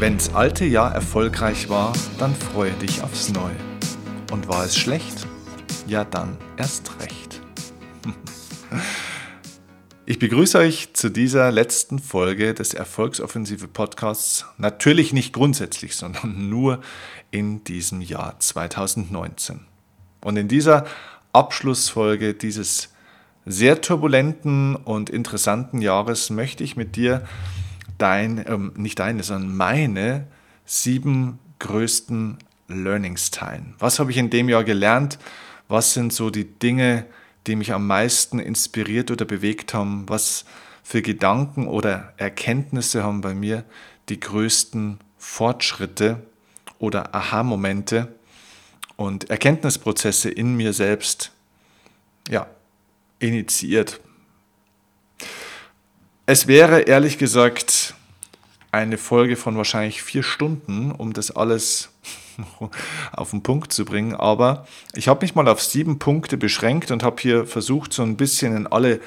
Wenn's alte Jahr erfolgreich war, dann freue dich aufs Neue. Und war es schlecht? Ja, dann erst recht. Ich begrüße euch zu dieser letzten Folge des Erfolgsoffensive Podcasts. Natürlich nicht grundsätzlich, sondern nur in diesem Jahr 2019. Und in dieser Abschlussfolge dieses sehr turbulenten und interessanten Jahres möchte ich mit dir dein, ähm, nicht deine, sondern meine sieben größten Learnings teilen. Was habe ich in dem Jahr gelernt? Was sind so die Dinge, die mich am meisten inspiriert oder bewegt haben? Was für Gedanken oder Erkenntnisse haben bei mir die größten Fortschritte oder Aha-Momente und Erkenntnisprozesse in mir selbst ja, initiiert? Es wäre ehrlich gesagt eine Folge von wahrscheinlich vier Stunden, um das alles auf den Punkt zu bringen. Aber ich habe mich mal auf sieben Punkte beschränkt und habe hier versucht, so ein bisschen in alle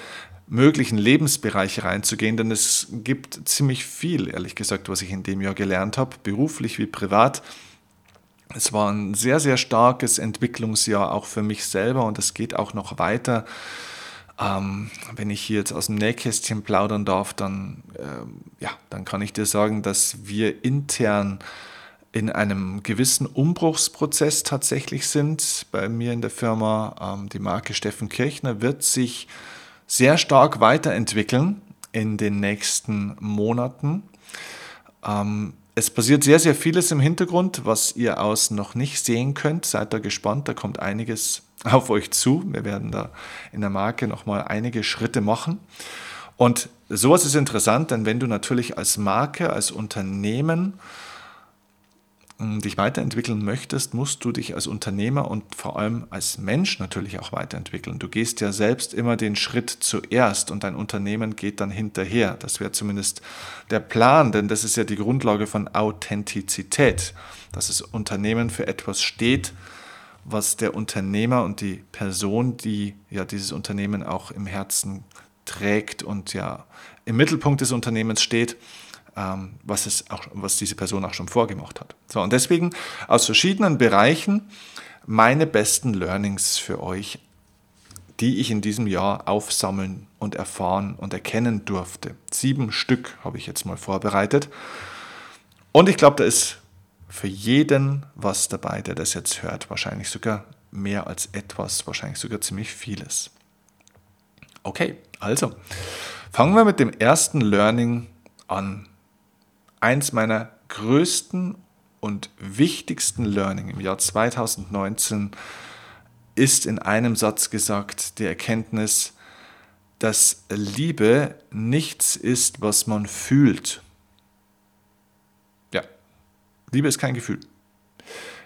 möglichen Lebensbereiche reinzugehen, denn es gibt ziemlich viel, ehrlich gesagt, was ich in dem Jahr gelernt habe, beruflich wie privat. Es war ein sehr, sehr starkes Entwicklungsjahr auch für mich selber und es geht auch noch weiter. Ähm, wenn ich hier jetzt aus dem Nähkästchen plaudern darf, dann, ähm, ja, dann kann ich dir sagen, dass wir intern in einem gewissen Umbruchsprozess tatsächlich sind. Bei mir in der Firma, ähm, die Marke Steffen Kirchner wird sich sehr stark weiterentwickeln in den nächsten Monaten. Ähm, es passiert sehr, sehr vieles im Hintergrund, was ihr außen noch nicht sehen könnt. Seid da gespannt, da kommt einiges auf euch zu. Wir werden da in der Marke nochmal einige Schritte machen. Und sowas ist interessant, denn wenn du natürlich als Marke, als Unternehmen hm, dich weiterentwickeln möchtest, musst du dich als Unternehmer und vor allem als Mensch natürlich auch weiterentwickeln. Du gehst ja selbst immer den Schritt zuerst und dein Unternehmen geht dann hinterher. Das wäre zumindest der Plan, denn das ist ja die Grundlage von Authentizität, dass das Unternehmen für etwas steht, was der Unternehmer und die Person, die ja dieses Unternehmen auch im Herzen trägt und ja im Mittelpunkt des Unternehmens steht, ähm, was, es auch, was diese Person auch schon vorgemacht hat. So, und deswegen aus verschiedenen Bereichen meine besten Learnings für euch, die ich in diesem Jahr aufsammeln und erfahren und erkennen durfte. Sieben Stück habe ich jetzt mal vorbereitet. Und ich glaube, da ist für jeden was dabei, der das jetzt hört. Wahrscheinlich sogar mehr als etwas, wahrscheinlich sogar ziemlich vieles. Okay, also fangen wir mit dem ersten Learning an. Eins meiner größten und wichtigsten Learning im Jahr 2019 ist in einem Satz gesagt die Erkenntnis, dass Liebe nichts ist, was man fühlt, Liebe ist kein Gefühl.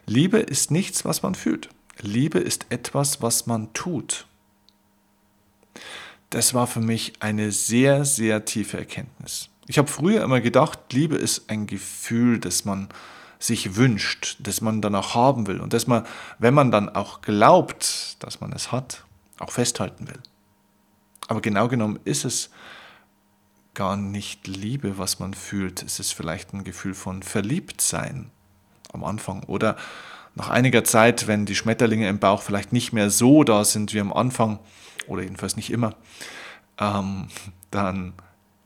Liebe ist nichts, was man fühlt. Liebe ist etwas, was man tut. Das war für mich eine sehr, sehr tiefe Erkenntnis. Ich habe früher immer gedacht, Liebe ist ein Gefühl, das man sich wünscht, das man danach haben will und das man, wenn man dann auch glaubt, dass man es hat, auch festhalten will. Aber genau genommen ist es gar nicht Liebe, was man fühlt. Es ist vielleicht ein Gefühl von Verliebtsein am Anfang oder nach einiger Zeit, wenn die Schmetterlinge im Bauch vielleicht nicht mehr so da sind wie am Anfang oder jedenfalls nicht immer, ähm, dann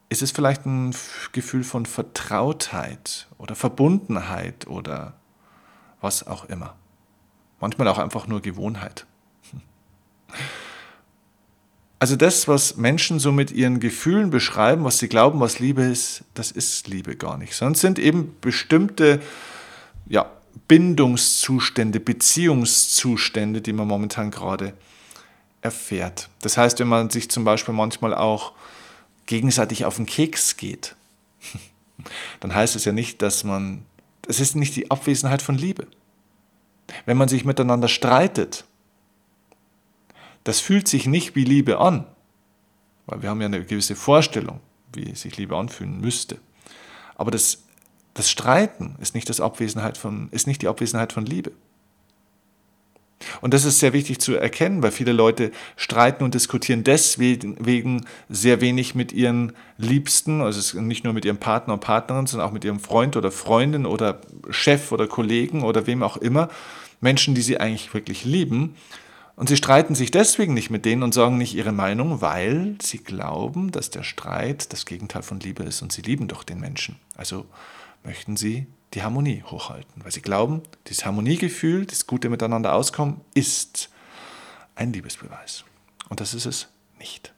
ist es vielleicht ein Gefühl von Vertrautheit oder Verbundenheit oder was auch immer. Manchmal auch einfach nur Gewohnheit. Also das, was Menschen so mit ihren Gefühlen beschreiben, was sie glauben, was Liebe ist, das ist Liebe gar nicht. Sonst sind eben bestimmte ja, Bindungszustände, Beziehungszustände, die man momentan gerade erfährt. Das heißt, wenn man sich zum Beispiel manchmal auch gegenseitig auf den Keks geht, dann heißt es ja nicht, dass man, es ist nicht die Abwesenheit von Liebe. Wenn man sich miteinander streitet, das fühlt sich nicht wie Liebe an, weil wir haben ja eine gewisse Vorstellung, wie sich Liebe anfühlen müsste. Aber das, das Streiten ist nicht, das Abwesenheit von, ist nicht die Abwesenheit von Liebe. Und das ist sehr wichtig zu erkennen, weil viele Leute streiten und diskutieren deswegen sehr wenig mit ihren Liebsten, also nicht nur mit ihrem Partner und Partnerin, sondern auch mit ihrem Freund oder Freundin oder Chef oder Kollegen oder wem auch immer, Menschen, die sie eigentlich wirklich lieben. Und sie streiten sich deswegen nicht mit denen und sagen nicht ihre Meinung, weil sie glauben, dass der Streit das Gegenteil von Liebe ist und sie lieben doch den Menschen. Also möchten sie die Harmonie hochhalten, weil sie glauben, dieses Harmoniegefühl, das gute Miteinander auskommen, ist ein Liebesbeweis. Und das ist es nicht.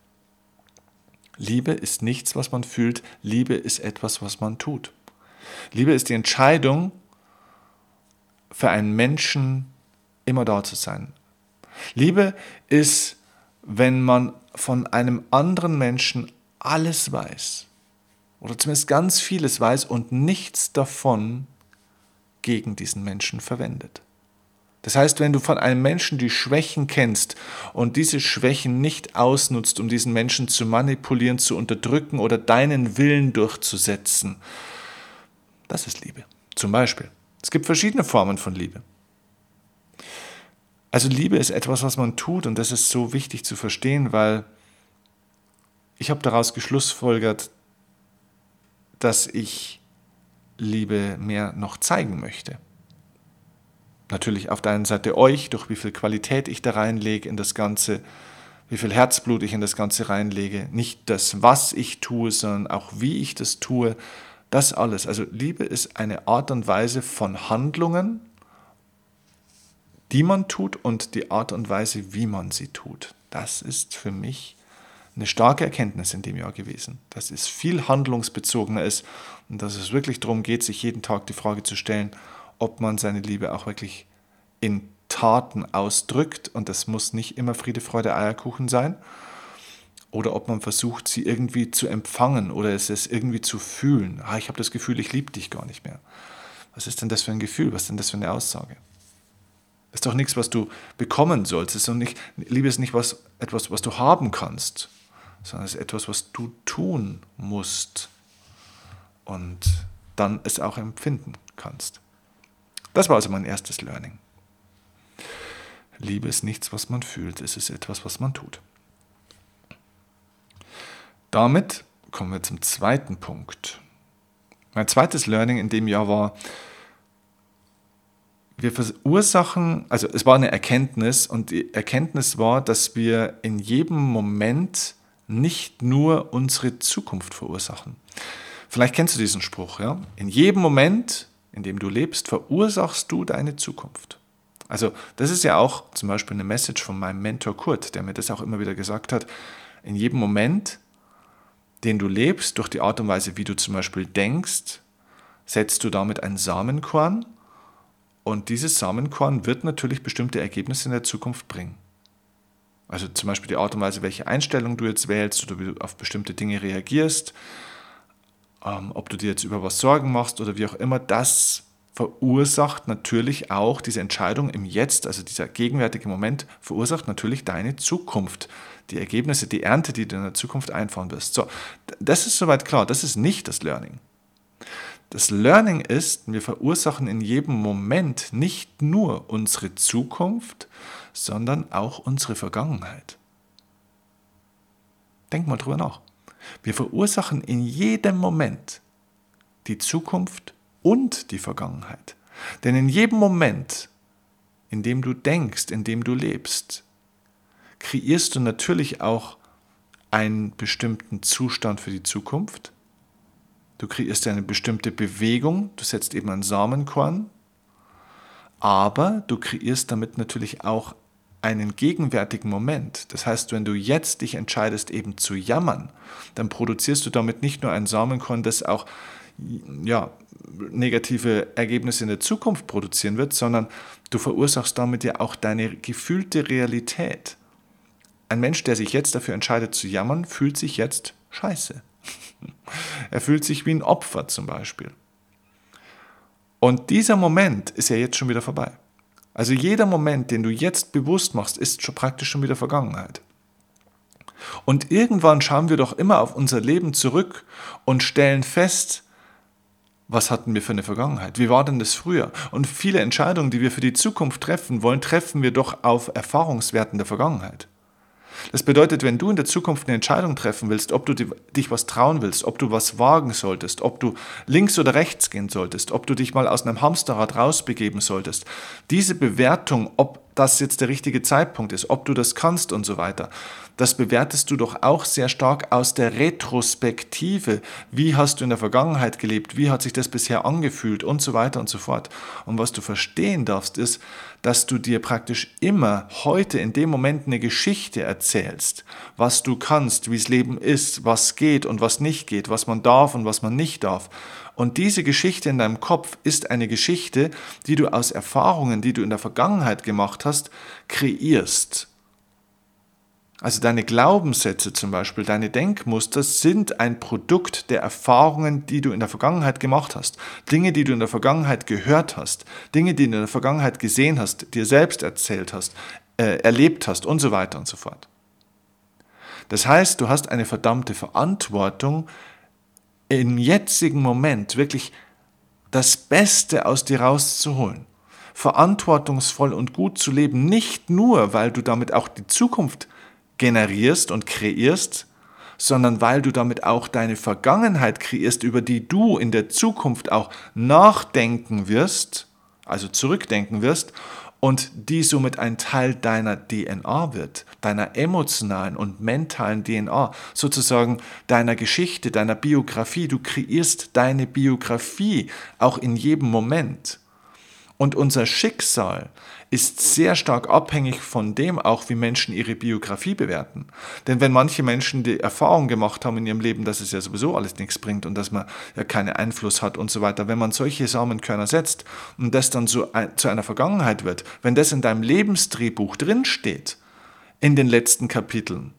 Liebe ist nichts, was man fühlt, Liebe ist etwas, was man tut. Liebe ist die Entscheidung, für einen Menschen immer da zu sein. Liebe ist, wenn man von einem anderen Menschen alles weiß, oder zumindest ganz vieles weiß und nichts davon gegen diesen Menschen verwendet. Das heißt, wenn du von einem Menschen die Schwächen kennst und diese Schwächen nicht ausnutzt, um diesen Menschen zu manipulieren, zu unterdrücken oder deinen Willen durchzusetzen, das ist Liebe. Zum Beispiel. Es gibt verschiedene Formen von Liebe. Also Liebe ist etwas, was man tut und das ist so wichtig zu verstehen, weil ich habe daraus geschlussfolgert, dass ich Liebe mehr noch zeigen möchte. Natürlich auf der einen Seite euch, durch wie viel Qualität ich da reinlege in das Ganze, wie viel Herzblut ich in das Ganze reinlege. Nicht das, was ich tue, sondern auch wie ich das tue. Das alles. Also Liebe ist eine Art und Weise von Handlungen, die man tut und die Art und Weise, wie man sie tut. Das ist für mich eine starke Erkenntnis in dem Jahr gewesen, dass es viel handlungsbezogener ist und dass es wirklich darum geht, sich jeden Tag die Frage zu stellen, ob man seine Liebe auch wirklich in Taten ausdrückt und das muss nicht immer Friede, Freude, Eierkuchen sein oder ob man versucht, sie irgendwie zu empfangen oder es ist irgendwie zu fühlen. Ah, ich habe das Gefühl, ich liebe dich gar nicht mehr. Was ist denn das für ein Gefühl? Was ist denn das für eine Aussage? Ist doch nichts, was du bekommen sollst. Und nicht, Liebe ist nicht was, etwas, was du haben kannst sondern es ist etwas, was du tun musst und dann es auch empfinden kannst. Das war also mein erstes Learning. Liebe ist nichts, was man fühlt, es ist etwas, was man tut. Damit kommen wir zum zweiten Punkt. Mein zweites Learning in dem Jahr war, wir verursachen, also es war eine Erkenntnis und die Erkenntnis war, dass wir in jedem Moment nicht nur unsere Zukunft verursachen. Vielleicht kennst du diesen Spruch, ja? In jedem Moment, in dem du lebst, verursachst du deine Zukunft. Also, das ist ja auch zum Beispiel eine Message von meinem Mentor Kurt, der mir das auch immer wieder gesagt hat. In jedem Moment, den du lebst, durch die Art und Weise, wie du zum Beispiel denkst, setzt du damit ein Samenkorn und dieses Samenkorn wird natürlich bestimmte Ergebnisse in der Zukunft bringen. Also zum Beispiel die Art und Weise, welche Einstellung du jetzt wählst oder wie du auf bestimmte Dinge reagierst, ähm, ob du dir jetzt über was Sorgen machst oder wie auch immer, das verursacht natürlich auch diese Entscheidung im Jetzt, also dieser gegenwärtige Moment, verursacht natürlich deine Zukunft, die Ergebnisse, die Ernte, die du in der Zukunft einfahren wirst. So, das ist soweit klar, das ist nicht das Learning. Das Learning ist, wir verursachen in jedem Moment nicht nur unsere Zukunft, sondern auch unsere Vergangenheit. Denk mal drüber nach. Wir verursachen in jedem Moment die Zukunft und die Vergangenheit. Denn in jedem Moment, in dem du denkst, in dem du lebst, kreierst du natürlich auch einen bestimmten Zustand für die Zukunft. Du kreierst eine bestimmte Bewegung, du setzt eben ein Samenkorn, aber du kreierst damit natürlich auch einen gegenwärtigen Moment. Das heißt, wenn du jetzt dich entscheidest, eben zu jammern, dann produzierst du damit nicht nur ein Samenkorn, das auch ja, negative Ergebnisse in der Zukunft produzieren wird, sondern du verursachst damit ja auch deine gefühlte Realität. Ein Mensch, der sich jetzt dafür entscheidet zu jammern, fühlt sich jetzt scheiße. er fühlt sich wie ein Opfer zum Beispiel. Und dieser Moment ist ja jetzt schon wieder vorbei. Also jeder Moment, den du jetzt bewusst machst, ist schon praktisch schon wieder Vergangenheit. Und irgendwann schauen wir doch immer auf unser Leben zurück und stellen fest, was hatten wir für eine Vergangenheit? Wie war denn das früher? Und viele Entscheidungen, die wir für die Zukunft treffen wollen, treffen wir doch auf Erfahrungswerten der Vergangenheit. Das bedeutet, wenn du in der Zukunft eine Entscheidung treffen willst, ob du dich was trauen willst, ob du was wagen solltest, ob du links oder rechts gehen solltest, ob du dich mal aus einem Hamsterrad rausbegeben solltest, diese Bewertung, ob das jetzt der richtige Zeitpunkt ist, ob du das kannst und so weiter, das bewertest du doch auch sehr stark aus der Retrospektive. Wie hast du in der Vergangenheit gelebt? Wie hat sich das bisher angefühlt? Und so weiter und so fort. Und was du verstehen darfst, ist, dass du dir praktisch immer heute in dem Moment eine Geschichte erzählst, was du kannst, wie das Leben ist, was geht und was nicht geht, was man darf und was man nicht darf. Und diese Geschichte in deinem Kopf ist eine Geschichte, die du aus Erfahrungen, die du in der Vergangenheit gemacht hast, kreierst. Also deine Glaubenssätze zum Beispiel, deine Denkmuster sind ein Produkt der Erfahrungen, die du in der Vergangenheit gemacht hast. Dinge, die du in der Vergangenheit gehört hast, Dinge, die du in der Vergangenheit gesehen hast, dir selbst erzählt hast, äh, erlebt hast und so weiter und so fort. Das heißt, du hast eine verdammte Verantwortung, im jetzigen Moment wirklich das Beste aus dir rauszuholen verantwortungsvoll und gut zu leben, nicht nur, weil du damit auch die Zukunft generierst und kreierst, sondern weil du damit auch deine Vergangenheit kreierst, über die du in der Zukunft auch nachdenken wirst, also zurückdenken wirst und die somit ein Teil deiner DNA wird, deiner emotionalen und mentalen DNA, sozusagen deiner Geschichte, deiner Biografie. Du kreierst deine Biografie auch in jedem Moment. Und unser Schicksal ist sehr stark abhängig von dem auch, wie Menschen ihre Biografie bewerten. Denn wenn manche Menschen die Erfahrung gemacht haben in ihrem Leben, dass es ja sowieso alles nichts bringt und dass man ja keinen Einfluss hat und so weiter, wenn man solche Samenkörner setzt und das dann so zu einer Vergangenheit wird, wenn das in deinem Lebensdrehbuch drinsteht, in den letzten Kapiteln,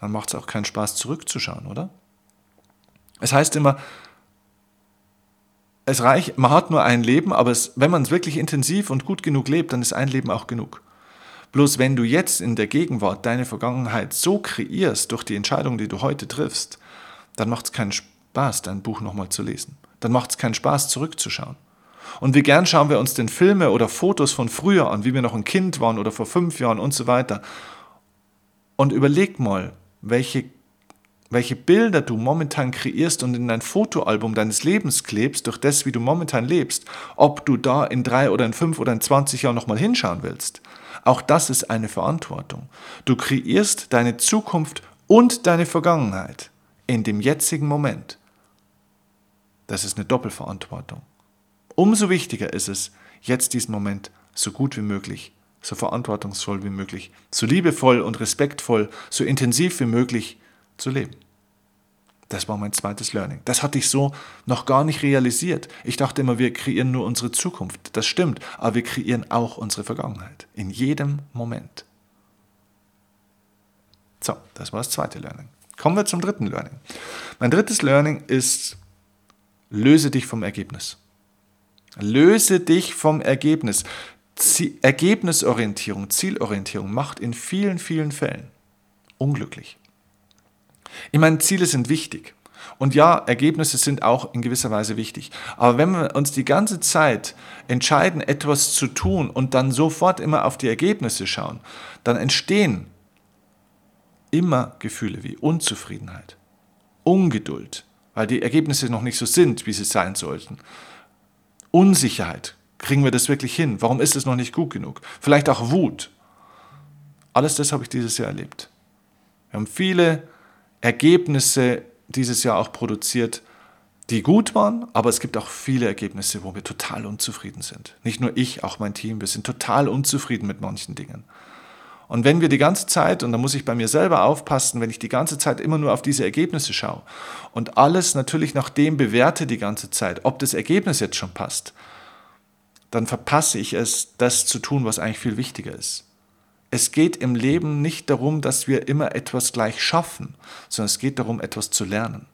dann macht es auch keinen Spaß zurückzuschauen, oder? Es heißt immer, es reicht, man hat nur ein Leben, aber es, wenn man es wirklich intensiv und gut genug lebt, dann ist ein Leben auch genug. Bloß wenn du jetzt in der Gegenwart deine Vergangenheit so kreierst durch die Entscheidung, die du heute triffst, dann macht es keinen Spaß, dein Buch nochmal zu lesen. Dann macht es keinen Spaß, zurückzuschauen. Und wie gern schauen wir uns denn Filme oder Fotos von früher an, wie wir noch ein Kind waren oder vor fünf Jahren und so weiter. Und überleg mal, welche welche Bilder du momentan kreierst und in dein Fotoalbum deines Lebens klebst, durch das, wie du momentan lebst, ob du da in drei oder in fünf oder in 20 Jahren nochmal hinschauen willst. Auch das ist eine Verantwortung. Du kreierst deine Zukunft und deine Vergangenheit in dem jetzigen Moment. Das ist eine Doppelverantwortung. Umso wichtiger ist es, jetzt diesen Moment so gut wie möglich, so verantwortungsvoll wie möglich, so liebevoll und respektvoll, so intensiv wie möglich zu leben. Das war mein zweites Learning. Das hatte ich so noch gar nicht realisiert. Ich dachte immer, wir kreieren nur unsere Zukunft. Das stimmt, aber wir kreieren auch unsere Vergangenheit. In jedem Moment. So, das war das zweite Learning. Kommen wir zum dritten Learning. Mein drittes Learning ist, löse dich vom Ergebnis. Löse dich vom Ergebnis. Ergebnisorientierung, Zielorientierung macht in vielen, vielen Fällen unglücklich. Ich meine, Ziele sind wichtig. Und ja, Ergebnisse sind auch in gewisser Weise wichtig. Aber wenn wir uns die ganze Zeit entscheiden, etwas zu tun und dann sofort immer auf die Ergebnisse schauen, dann entstehen immer Gefühle wie Unzufriedenheit, Ungeduld, weil die Ergebnisse noch nicht so sind, wie sie sein sollten. Unsicherheit. Kriegen wir das wirklich hin? Warum ist es noch nicht gut genug? Vielleicht auch Wut. Alles das habe ich dieses Jahr erlebt. Wir haben viele Ergebnisse dieses Jahr auch produziert, die gut waren, aber es gibt auch viele Ergebnisse, wo wir total unzufrieden sind. Nicht nur ich, auch mein Team, wir sind total unzufrieden mit manchen Dingen. Und wenn wir die ganze Zeit, und da muss ich bei mir selber aufpassen, wenn ich die ganze Zeit immer nur auf diese Ergebnisse schaue und alles natürlich nach dem bewerte die ganze Zeit, ob das Ergebnis jetzt schon passt, dann verpasse ich es, das zu tun, was eigentlich viel wichtiger ist. Es geht im Leben nicht darum, dass wir immer etwas gleich schaffen, sondern es geht darum, etwas zu lernen.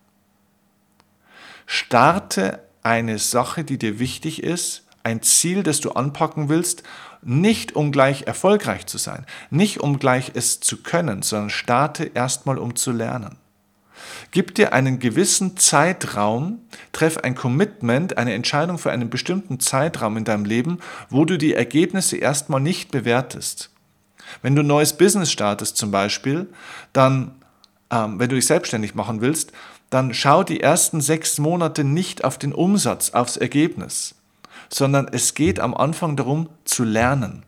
Starte eine Sache, die dir wichtig ist, ein Ziel, das du anpacken willst, nicht um gleich erfolgreich zu sein, nicht um gleich es zu können, sondern starte erstmal um zu lernen. Gib dir einen gewissen Zeitraum, treff ein Commitment, eine Entscheidung für einen bestimmten Zeitraum in deinem Leben, wo du die Ergebnisse erstmal nicht bewertest. Wenn du ein neues Business startest zum Beispiel, dann, ähm, wenn du dich selbstständig machen willst, dann schau die ersten sechs Monate nicht auf den Umsatz, aufs Ergebnis, sondern es geht am Anfang darum zu lernen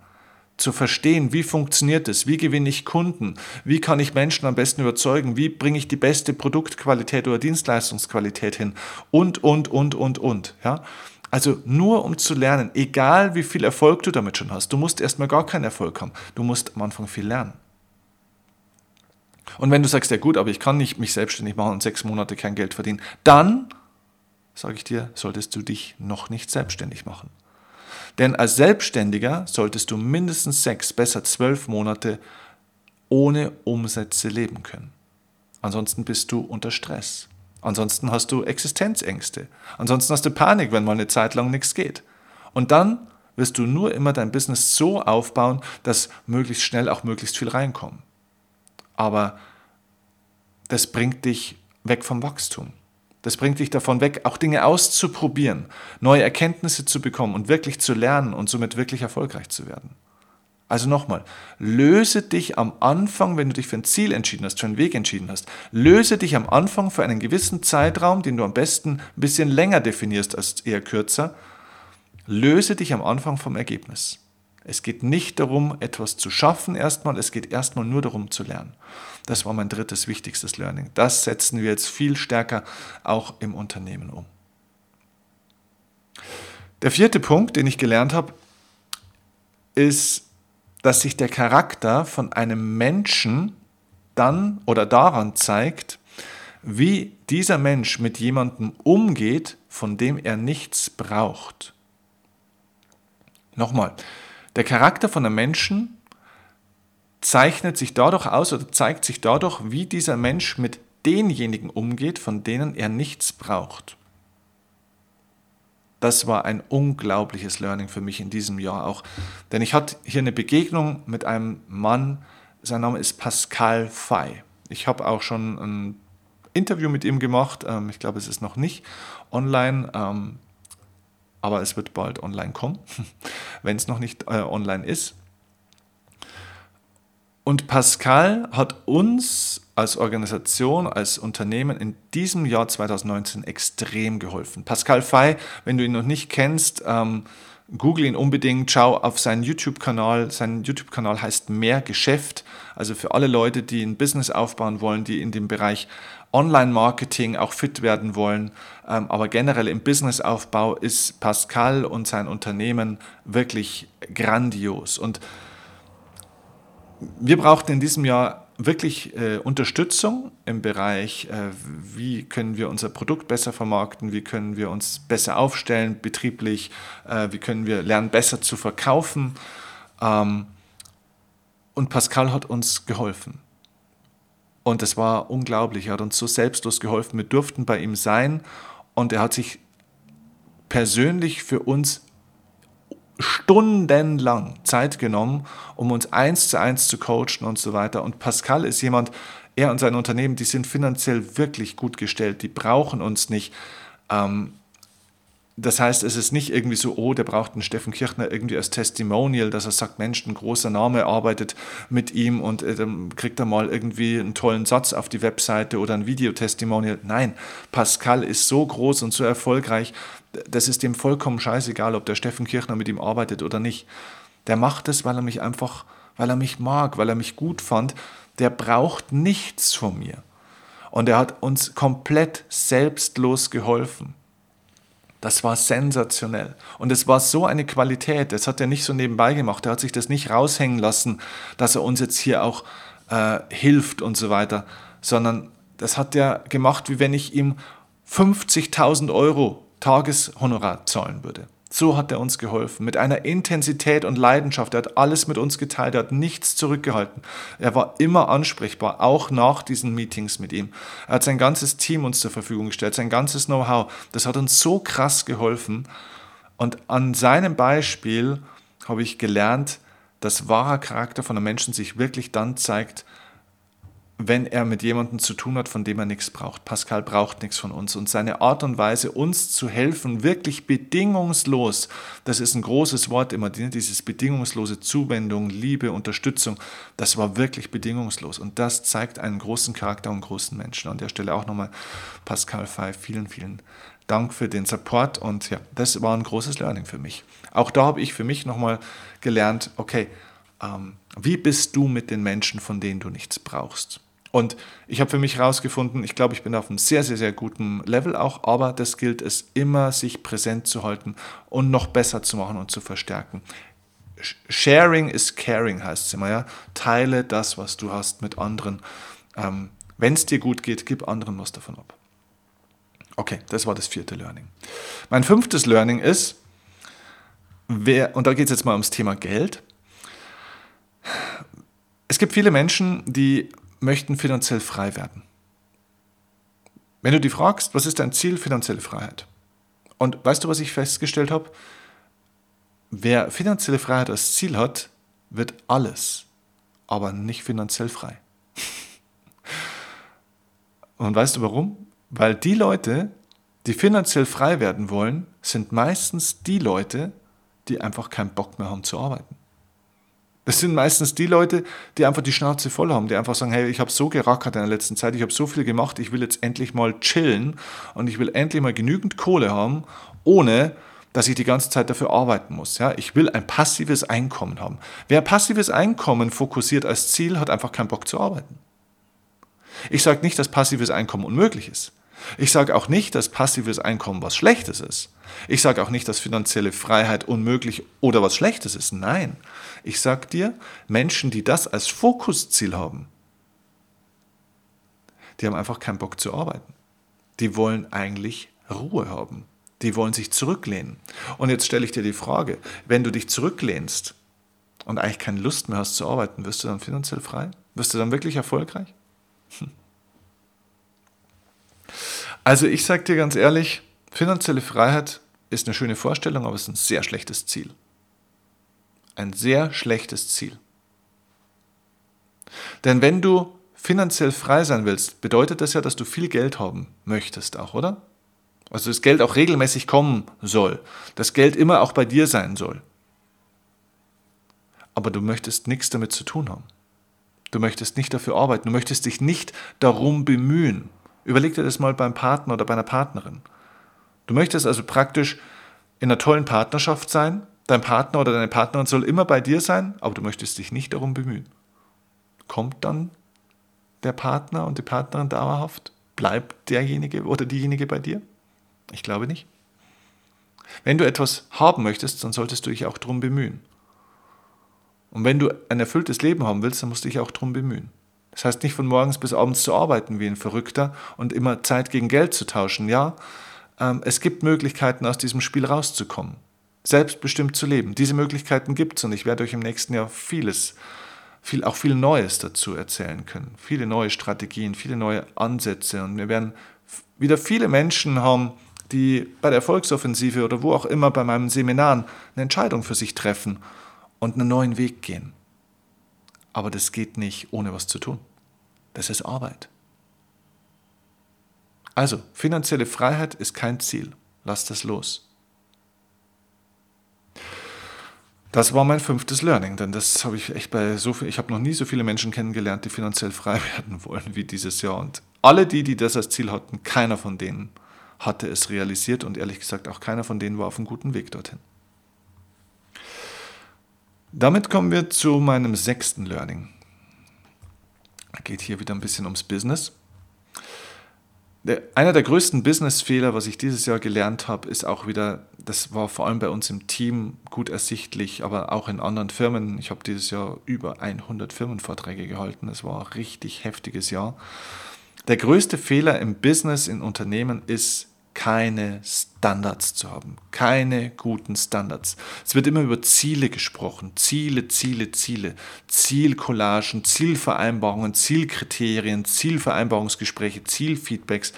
zu verstehen, wie funktioniert es, wie gewinne ich Kunden, wie kann ich Menschen am besten überzeugen, wie bringe ich die beste Produktqualität oder Dienstleistungsqualität hin und, und, und, und, und. Ja? Also nur um zu lernen, egal wie viel Erfolg du damit schon hast, du musst erstmal gar keinen Erfolg haben, du musst am Anfang viel lernen. Und wenn du sagst, ja gut, aber ich kann nicht mich selbstständig machen und sechs Monate kein Geld verdienen, dann, sage ich dir, solltest du dich noch nicht selbstständig machen. Denn als Selbstständiger solltest du mindestens sechs, besser zwölf Monate ohne Umsätze leben können. Ansonsten bist du unter Stress. Ansonsten hast du Existenzängste. Ansonsten hast du Panik, wenn mal eine Zeit lang nichts geht. Und dann wirst du nur immer dein Business so aufbauen, dass möglichst schnell auch möglichst viel reinkommt. Aber das bringt dich weg vom Wachstum. Das bringt dich davon weg, auch Dinge auszuprobieren, neue Erkenntnisse zu bekommen und wirklich zu lernen und somit wirklich erfolgreich zu werden. Also nochmal, löse dich am Anfang, wenn du dich für ein Ziel entschieden hast, für einen Weg entschieden hast, löse dich am Anfang für einen gewissen Zeitraum, den du am besten ein bisschen länger definierst als eher kürzer, löse dich am Anfang vom Ergebnis. Es geht nicht darum, etwas zu schaffen erstmal, es geht erstmal nur darum zu lernen. Das war mein drittes wichtigstes Learning. Das setzen wir jetzt viel stärker auch im Unternehmen um. Der vierte Punkt, den ich gelernt habe, ist, dass sich der Charakter von einem Menschen dann oder daran zeigt, wie dieser Mensch mit jemandem umgeht, von dem er nichts braucht. Nochmal, der Charakter von einem Menschen zeichnet sich dadurch aus oder zeigt sich dadurch, wie dieser Mensch mit denjenigen umgeht, von denen er nichts braucht. Das war ein unglaubliches Learning für mich in diesem Jahr auch. Denn ich hatte hier eine Begegnung mit einem Mann, sein Name ist Pascal Fay. Ich habe auch schon ein Interview mit ihm gemacht. Ähm, ich glaube, es ist noch nicht online, ähm, aber es wird bald online kommen, wenn es noch nicht äh, online ist. Und Pascal hat uns als Organisation, als Unternehmen in diesem Jahr 2019 extrem geholfen. Pascal Fay, wenn du ihn noch nicht kennst, ähm, google ihn unbedingt, schau auf seinen YouTube-Kanal. Sein YouTube-Kanal heißt Mehr Geschäft. Also für alle Leute, die ein Business aufbauen wollen, die in dem Bereich Online-Marketing auch fit werden wollen. Ähm, aber generell im Businessaufbau ist Pascal und sein Unternehmen wirklich grandios. Und wir brauchten in diesem Jahr wirklich äh, Unterstützung im Bereich, äh, wie können wir unser Produkt besser vermarkten, wie können wir uns besser aufstellen betrieblich, äh, wie können wir lernen, besser zu verkaufen. Ähm, und Pascal hat uns geholfen. Und es war unglaublich. Er hat uns so selbstlos geholfen. Wir durften bei ihm sein und er hat sich persönlich für uns stundenlang Zeit genommen, um uns eins zu eins zu coachen und so weiter. Und Pascal ist jemand, er und sein Unternehmen, die sind finanziell wirklich gut gestellt, die brauchen uns nicht. Ähm, das heißt, es ist nicht irgendwie so, oh, der braucht einen Steffen Kirchner irgendwie als Testimonial, dass er sagt, Mensch, ein großer Name arbeitet mit ihm und äh, dann kriegt er mal irgendwie einen tollen Satz auf die Webseite oder ein Videotestimonial. Nein, Pascal ist so groß und so erfolgreich, das ist dem vollkommen scheißegal, ob der Steffen Kirchner mit ihm arbeitet oder nicht. Der macht es, weil er mich einfach, weil er mich mag, weil er mich gut fand. Der braucht nichts von mir. Und er hat uns komplett selbstlos geholfen. Das war sensationell. Und es war so eine Qualität. Das hat er nicht so nebenbei gemacht. Er hat sich das nicht raushängen lassen, dass er uns jetzt hier auch äh, hilft und so weiter, sondern das hat er gemacht, wie wenn ich ihm 50.000 Euro Tageshonorar zahlen würde. So hat er uns geholfen, mit einer Intensität und Leidenschaft. Er hat alles mit uns geteilt, er hat nichts zurückgehalten. Er war immer ansprechbar, auch nach diesen Meetings mit ihm. Er hat sein ganzes Team uns zur Verfügung gestellt, sein ganzes Know-how. Das hat uns so krass geholfen. Und an seinem Beispiel habe ich gelernt, dass wahrer Charakter von einem Menschen sich wirklich dann zeigt, wenn er mit jemandem zu tun hat, von dem er nichts braucht. Pascal braucht nichts von uns. Und seine Art und Weise, uns zu helfen, wirklich bedingungslos, das ist ein großes Wort immer, dieses bedingungslose Zuwendung, Liebe, Unterstützung, das war wirklich bedingungslos. Und das zeigt einen großen Charakter und großen Menschen. An der Stelle auch nochmal Pascal Fey, vielen, vielen Dank für den Support. Und ja, das war ein großes Learning für mich. Auch da habe ich für mich nochmal gelernt, okay, ähm, wie bist du mit den Menschen, von denen du nichts brauchst? Und ich habe für mich herausgefunden, ich glaube, ich bin auf einem sehr, sehr, sehr guten Level auch, aber das gilt es immer, sich präsent zu halten und noch besser zu machen und zu verstärken. Sharing is caring heißt es immer, ja. Teile das, was du hast mit anderen. Ähm, Wenn es dir gut geht, gib anderen was davon ab. Okay, das war das vierte Learning. Mein fünftes Learning ist, wer, und da geht es jetzt mal ums Thema Geld. Es gibt viele Menschen, die möchten finanziell frei werden. Wenn du die fragst, was ist dein Ziel, finanzielle Freiheit? Und weißt du, was ich festgestellt habe? Wer finanzielle Freiheit als Ziel hat, wird alles, aber nicht finanziell frei. Und weißt du warum? Weil die Leute, die finanziell frei werden wollen, sind meistens die Leute, die einfach keinen Bock mehr haben zu arbeiten. Das sind meistens die Leute, die einfach die Schnauze voll haben, die einfach sagen, hey, ich habe so gerackert in der letzten Zeit, ich habe so viel gemacht, ich will jetzt endlich mal chillen und ich will endlich mal genügend Kohle haben, ohne dass ich die ganze Zeit dafür arbeiten muss. Ja, ich will ein passives Einkommen haben. Wer passives Einkommen fokussiert als Ziel, hat einfach keinen Bock zu arbeiten. Ich sage nicht, dass passives Einkommen unmöglich ist. Ich sage auch nicht, dass passives Einkommen was Schlechtes ist. Ich sage auch nicht, dass finanzielle Freiheit unmöglich oder was Schlechtes ist. Nein, ich sage dir, Menschen, die das als Fokusziel haben, die haben einfach keinen Bock zu arbeiten. Die wollen eigentlich Ruhe haben. Die wollen sich zurücklehnen. Und jetzt stelle ich dir die Frage, wenn du dich zurücklehnst und eigentlich keine Lust mehr hast zu arbeiten, wirst du dann finanziell frei? Wirst du dann wirklich erfolgreich? Hm. Also ich sage dir ganz ehrlich, finanzielle Freiheit ist eine schöne Vorstellung, aber es ist ein sehr schlechtes Ziel. Ein sehr schlechtes Ziel. Denn wenn du finanziell frei sein willst, bedeutet das ja, dass du viel Geld haben möchtest auch, oder? Also das Geld auch regelmäßig kommen soll. Das Geld immer auch bei dir sein soll. Aber du möchtest nichts damit zu tun haben. Du möchtest nicht dafür arbeiten. Du möchtest dich nicht darum bemühen. Überleg dir das mal beim Partner oder bei einer Partnerin. Du möchtest also praktisch in einer tollen Partnerschaft sein. Dein Partner oder deine Partnerin soll immer bei dir sein, aber du möchtest dich nicht darum bemühen. Kommt dann der Partner und die Partnerin dauerhaft? Bleibt derjenige oder diejenige bei dir? Ich glaube nicht. Wenn du etwas haben möchtest, dann solltest du dich auch darum bemühen. Und wenn du ein erfülltes Leben haben willst, dann musst du dich auch darum bemühen. Das heißt nicht von morgens bis abends zu arbeiten wie ein Verrückter und immer Zeit gegen Geld zu tauschen. Ja, ähm, es gibt Möglichkeiten, aus diesem Spiel rauszukommen, selbstbestimmt zu leben. Diese Möglichkeiten gibt es und ich werde euch im nächsten Jahr vieles, viel, auch viel Neues dazu erzählen können. Viele neue Strategien, viele neue Ansätze und wir werden wieder viele Menschen haben, die bei der Erfolgsoffensive oder wo auch immer bei meinen Seminaren eine Entscheidung für sich treffen und einen neuen Weg gehen. Aber das geht nicht ohne was zu tun. Das ist Arbeit. Also, finanzielle Freiheit ist kein Ziel. Lass das los. Das war mein fünftes Learning, denn das habe ich echt bei so viel, ich habe noch nie so viele Menschen kennengelernt, die finanziell frei werden wollen wie dieses Jahr. Und alle die, die das als Ziel hatten, keiner von denen hatte es realisiert und ehrlich gesagt auch keiner von denen war auf einem guten Weg dorthin. Damit kommen wir zu meinem sechsten Learning. Geht hier wieder ein bisschen ums Business. Der, einer der größten Business-Fehler, was ich dieses Jahr gelernt habe, ist auch wieder, das war vor allem bei uns im Team gut ersichtlich, aber auch in anderen Firmen. Ich habe dieses Jahr über 100 Firmenvorträge gehalten. Es war ein richtig heftiges Jahr. Der größte Fehler im Business, in Unternehmen ist, keine Standards zu haben, keine guten Standards. Es wird immer über Ziele gesprochen, Ziele, Ziele, Ziele, Zielcollagen, Zielvereinbarungen, Zielkriterien, Zielvereinbarungsgespräche, Zielfeedbacks.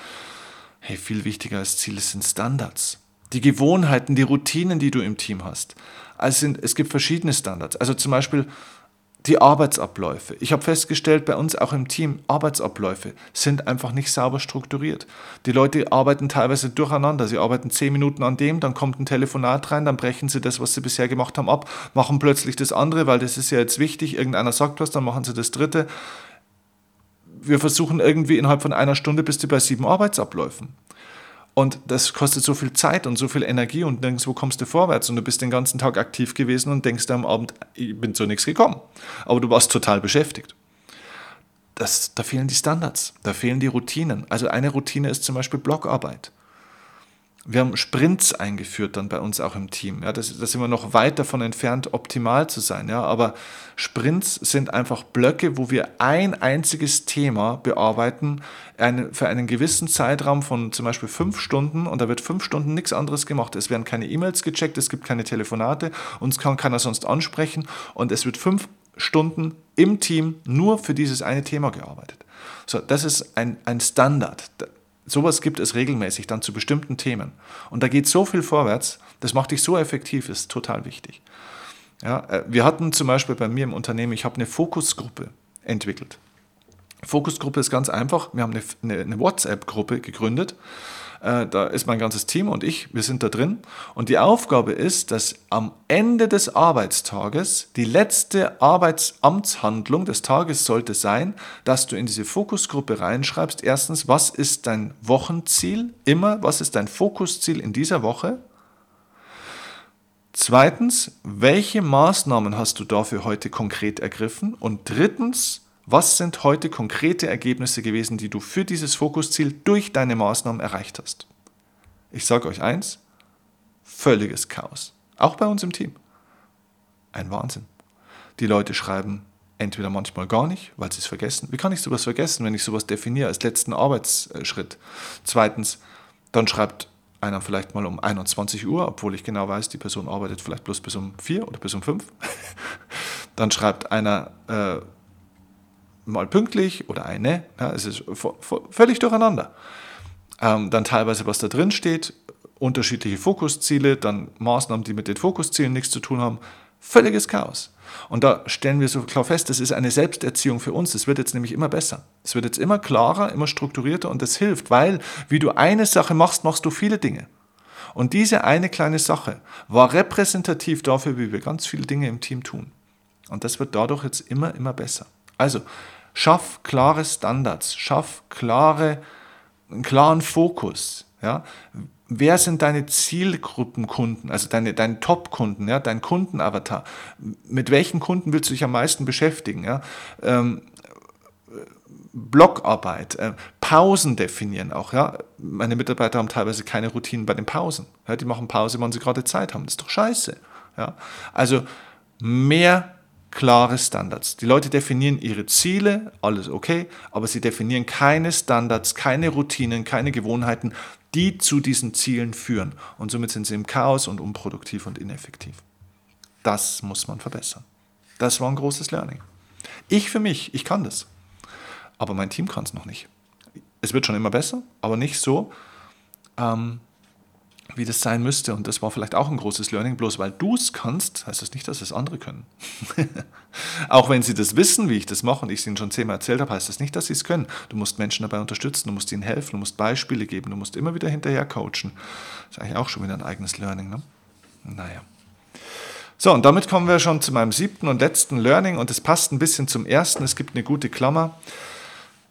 Hey, viel wichtiger als Ziele sind Standards. Die Gewohnheiten, die Routinen, die du im Team hast. Also sind, es gibt verschiedene Standards. Also zum Beispiel die Arbeitsabläufe. Ich habe festgestellt, bei uns auch im Team, Arbeitsabläufe sind einfach nicht sauber strukturiert. Die Leute arbeiten teilweise durcheinander. Sie arbeiten zehn Minuten an dem, dann kommt ein Telefonat rein, dann brechen sie das, was sie bisher gemacht haben, ab, machen plötzlich das andere, weil das ist ja jetzt wichtig. Irgendeiner sagt was, dann machen sie das dritte. Wir versuchen irgendwie innerhalb von einer Stunde bis zu bei sieben Arbeitsabläufen. Und das kostet so viel Zeit und so viel Energie und nirgendwo kommst du vorwärts und du bist den ganzen Tag aktiv gewesen und denkst am Abend, ich bin zu nichts gekommen. Aber du warst total beschäftigt. Das, da fehlen die Standards, da fehlen die Routinen. Also eine Routine ist zum Beispiel Blockarbeit. Wir haben Sprints eingeführt dann bei uns auch im Team. Ja, das, das sind wir noch weit davon entfernt, optimal zu sein. Ja, aber Sprints sind einfach Blöcke, wo wir ein einziges Thema bearbeiten eine, für einen gewissen Zeitraum von zum Beispiel fünf Stunden und da wird fünf Stunden nichts anderes gemacht. Es werden keine E-Mails gecheckt, es gibt keine Telefonate, uns kann keiner sonst ansprechen und es wird fünf Stunden im Team nur für dieses eine Thema gearbeitet. So, das ist ein, ein Standard. Sowas gibt es regelmäßig dann zu bestimmten Themen. Und da geht so viel vorwärts, das macht dich so effektiv, ist total wichtig. Ja, äh, wir hatten zum Beispiel bei mir im Unternehmen, ich habe eine Fokusgruppe entwickelt. Fokusgruppe ist ganz einfach, wir haben eine, eine, eine WhatsApp-Gruppe gegründet äh, da ist mein ganzes Team und ich, wir sind da drin. Und die Aufgabe ist, dass am Ende des Arbeitstages die letzte Arbeitsamtshandlung des Tages sollte sein, dass du in diese Fokusgruppe reinschreibst. Erstens, was ist dein Wochenziel? Immer, was ist dein Fokusziel in dieser Woche? Zweitens, welche Maßnahmen hast du dafür heute konkret ergriffen? Und drittens, was sind heute konkrete Ergebnisse gewesen, die du für dieses Fokusziel durch deine Maßnahmen erreicht hast? Ich sage euch eins, völliges Chaos. Auch bei uns im Team. Ein Wahnsinn. Die Leute schreiben entweder manchmal gar nicht, weil sie es vergessen. Wie kann ich sowas vergessen, wenn ich sowas definiere als letzten Arbeitsschritt? Zweitens, dann schreibt einer vielleicht mal um 21 Uhr, obwohl ich genau weiß, die Person arbeitet vielleicht bloß bis um 4 oder bis um 5. dann schreibt einer äh, mal pünktlich oder eine. Ja, es ist völlig durcheinander. Ähm, dann teilweise, was da drin steht, unterschiedliche Fokusziele, dann Maßnahmen, die mit den Fokuszielen nichts zu tun haben. Völliges Chaos. Und da stellen wir so klar fest, das ist eine Selbsterziehung für uns. Es wird jetzt nämlich immer besser. Es wird jetzt immer klarer, immer strukturierter und das hilft, weil wie du eine Sache machst, machst du viele Dinge. Und diese eine kleine Sache war repräsentativ dafür, wie wir ganz viele Dinge im Team tun. Und das wird dadurch jetzt immer, immer besser. Also schaff klare Standards, schaff klare, einen klaren Fokus. Ja? Wer sind deine Zielgruppenkunden, also deine, deine Top-Kunden, ja? dein Kundenavatar? Mit welchen Kunden willst du dich am meisten beschäftigen? Ja? Ähm, Blockarbeit, äh, Pausen definieren auch. Ja? Meine Mitarbeiter haben teilweise keine Routinen bei den Pausen. Ja? Die machen Pause, wann sie gerade Zeit haben. Das ist doch scheiße. Ja? Also mehr klare Standards. Die Leute definieren ihre Ziele, alles okay, aber sie definieren keine Standards, keine Routinen, keine Gewohnheiten, die zu diesen Zielen führen. Und somit sind sie im Chaos und unproduktiv und ineffektiv. Das muss man verbessern. Das war ein großes Learning. Ich für mich, ich kann das. Aber mein Team kann es noch nicht. Es wird schon immer besser, aber nicht so, ähm, wie das sein müsste. Und das war vielleicht auch ein großes Learning. Bloß weil du es kannst, heißt das nicht, dass es andere können. auch wenn sie das wissen, wie ich das mache und ich es ihnen schon zehnmal erzählt habe, heißt das nicht, dass sie es können. Du musst Menschen dabei unterstützen, du musst ihnen helfen, du musst Beispiele geben, du musst immer wieder hinterher coachen. Das ist eigentlich auch schon wieder ein eigenes Learning. Ne? Naja. So, und damit kommen wir schon zu meinem siebten und letzten Learning und es passt ein bisschen zum ersten. Es gibt eine gute Klammer.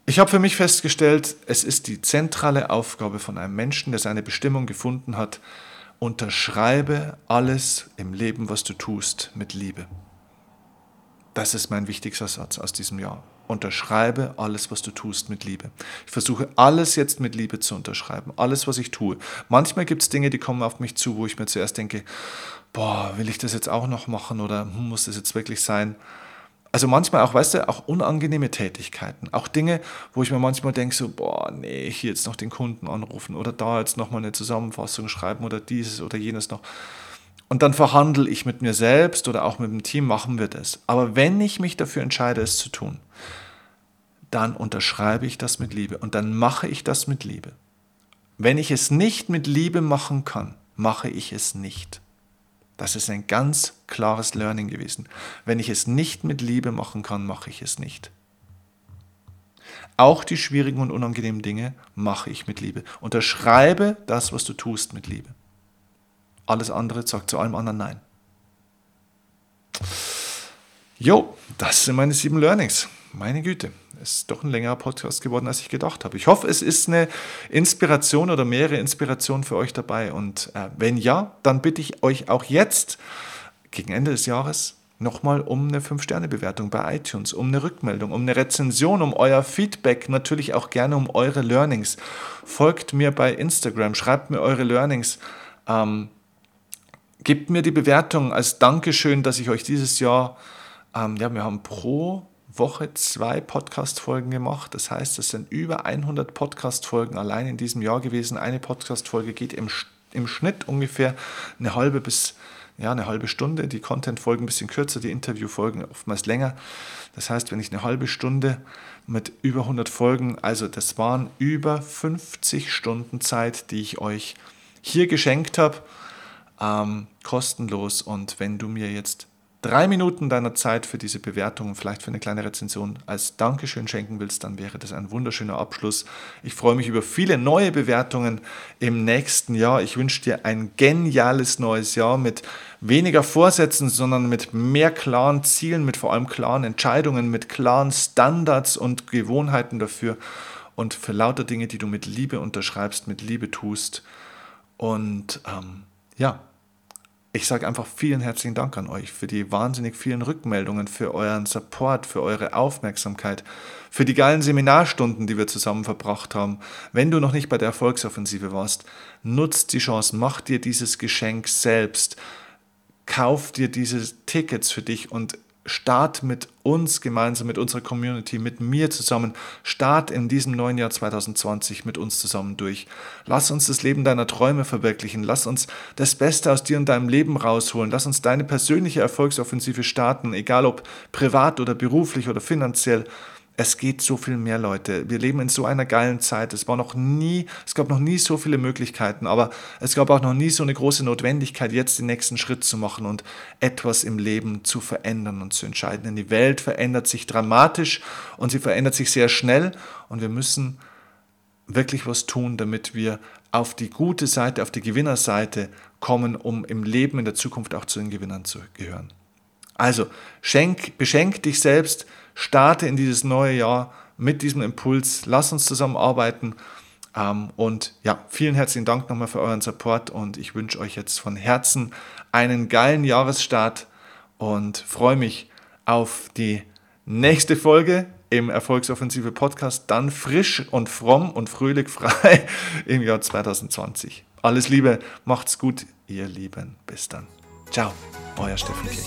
Ich habe für mich festgestellt, es ist die zentrale Aufgabe von einem Menschen, der seine Bestimmung gefunden hat, unterschreibe alles im Leben, was du tust, mit Liebe. Das ist mein wichtigster Satz aus diesem Jahr. Unterschreibe alles, was du tust, mit Liebe. Ich versuche alles jetzt mit Liebe zu unterschreiben, alles, was ich tue. Manchmal gibt es Dinge, die kommen auf mich zu, wo ich mir zuerst denke, boah, will ich das jetzt auch noch machen oder muss das jetzt wirklich sein? Also manchmal auch, weißt du, auch unangenehme Tätigkeiten. Auch Dinge, wo ich mir manchmal denke, so, boah, nee, hier jetzt noch den Kunden anrufen oder da jetzt nochmal eine Zusammenfassung schreiben oder dieses oder jenes noch. Und dann verhandle ich mit mir selbst oder auch mit dem Team, machen wir das. Aber wenn ich mich dafür entscheide, es zu tun, dann unterschreibe ich das mit Liebe und dann mache ich das mit Liebe. Wenn ich es nicht mit Liebe machen kann, mache ich es nicht. Das ist ein ganz klares Learning gewesen. Wenn ich es nicht mit Liebe machen kann, mache ich es nicht. Auch die schwierigen und unangenehmen Dinge mache ich mit Liebe. Unterschreibe das, was du tust, mit Liebe. Alles andere sagt zu allem anderen Nein. Jo, das sind meine sieben Learnings. Meine Güte, ist doch ein längerer Podcast geworden, als ich gedacht habe. Ich hoffe, es ist eine Inspiration oder mehrere Inspirationen für euch dabei. Und äh, wenn ja, dann bitte ich euch auch jetzt gegen Ende des Jahres nochmal um eine 5-Sterne-Bewertung bei iTunes, um eine Rückmeldung, um eine Rezension, um euer Feedback, natürlich auch gerne um eure Learnings. Folgt mir bei Instagram, schreibt mir eure Learnings. Ähm, gebt mir die Bewertung als Dankeschön, dass ich euch dieses Jahr, ähm, ja, wir haben pro Woche zwei Podcast-Folgen gemacht. Das heißt, es sind über 100 Podcast-Folgen allein in diesem Jahr gewesen. Eine Podcast-Folge geht im, im Schnitt ungefähr eine halbe bis ja, eine halbe Stunde. Die Content-Folgen ein bisschen kürzer, die Interview-Folgen oftmals länger. Das heißt, wenn ich eine halbe Stunde mit über 100 Folgen, also das waren über 50 Stunden Zeit, die ich euch hier geschenkt habe, ähm, kostenlos. Und wenn du mir jetzt drei Minuten deiner Zeit für diese Bewertung, vielleicht für eine kleine Rezension als Dankeschön schenken willst, dann wäre das ein wunderschöner Abschluss. Ich freue mich über viele neue Bewertungen im nächsten Jahr. Ich wünsche dir ein geniales neues Jahr mit weniger Vorsätzen, sondern mit mehr klaren Zielen, mit vor allem klaren Entscheidungen, mit klaren Standards und Gewohnheiten dafür und für lauter Dinge, die du mit Liebe unterschreibst, mit Liebe tust. Und ähm, ja, ich sage einfach vielen herzlichen Dank an euch für die wahnsinnig vielen Rückmeldungen, für euren Support, für eure Aufmerksamkeit, für die geilen Seminarstunden, die wir zusammen verbracht haben. Wenn du noch nicht bei der Erfolgsoffensive warst, nutzt die Chance, mach dir dieses Geschenk selbst, kauf dir diese Tickets für dich und Start mit uns gemeinsam, mit unserer Community, mit mir zusammen. Start in diesem neuen Jahr 2020 mit uns zusammen durch. Lass uns das Leben deiner Träume verwirklichen. Lass uns das Beste aus dir und deinem Leben rausholen. Lass uns deine persönliche Erfolgsoffensive starten, egal ob privat oder beruflich oder finanziell es geht so viel mehr, Leute. Wir leben in so einer geilen Zeit. Es war noch nie, es gab noch nie so viele Möglichkeiten, aber es gab auch noch nie so eine große Notwendigkeit, jetzt den nächsten Schritt zu machen und etwas im Leben zu verändern und zu entscheiden. Denn die Welt verändert sich dramatisch und sie verändert sich sehr schnell und wir müssen wirklich was tun, damit wir auf die gute Seite, auf die Gewinnerseite kommen, um im Leben in der Zukunft auch zu den Gewinnern zu gehören. Also schenk, beschenk dich selbst, starte in dieses neue Jahr mit diesem Impuls. Lass uns zusammenarbeiten. Ähm, und ja, vielen herzlichen Dank nochmal für euren Support und ich wünsche euch jetzt von Herzen einen geilen Jahresstart und freue mich auf die nächste Folge im Erfolgsoffensive Podcast, dann frisch und fromm und fröhlich frei im Jahr 2020. Alles Liebe, macht's gut, ihr Lieben. Bis dann. Ciao, euer Steffen Kirch.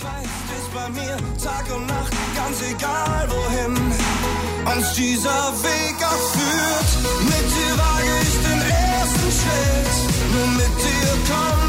Tag und Nacht, ganz egal wohin uns dieser Weg auch. Mit dir wage ich den ersten Schritt, nur mit dir komm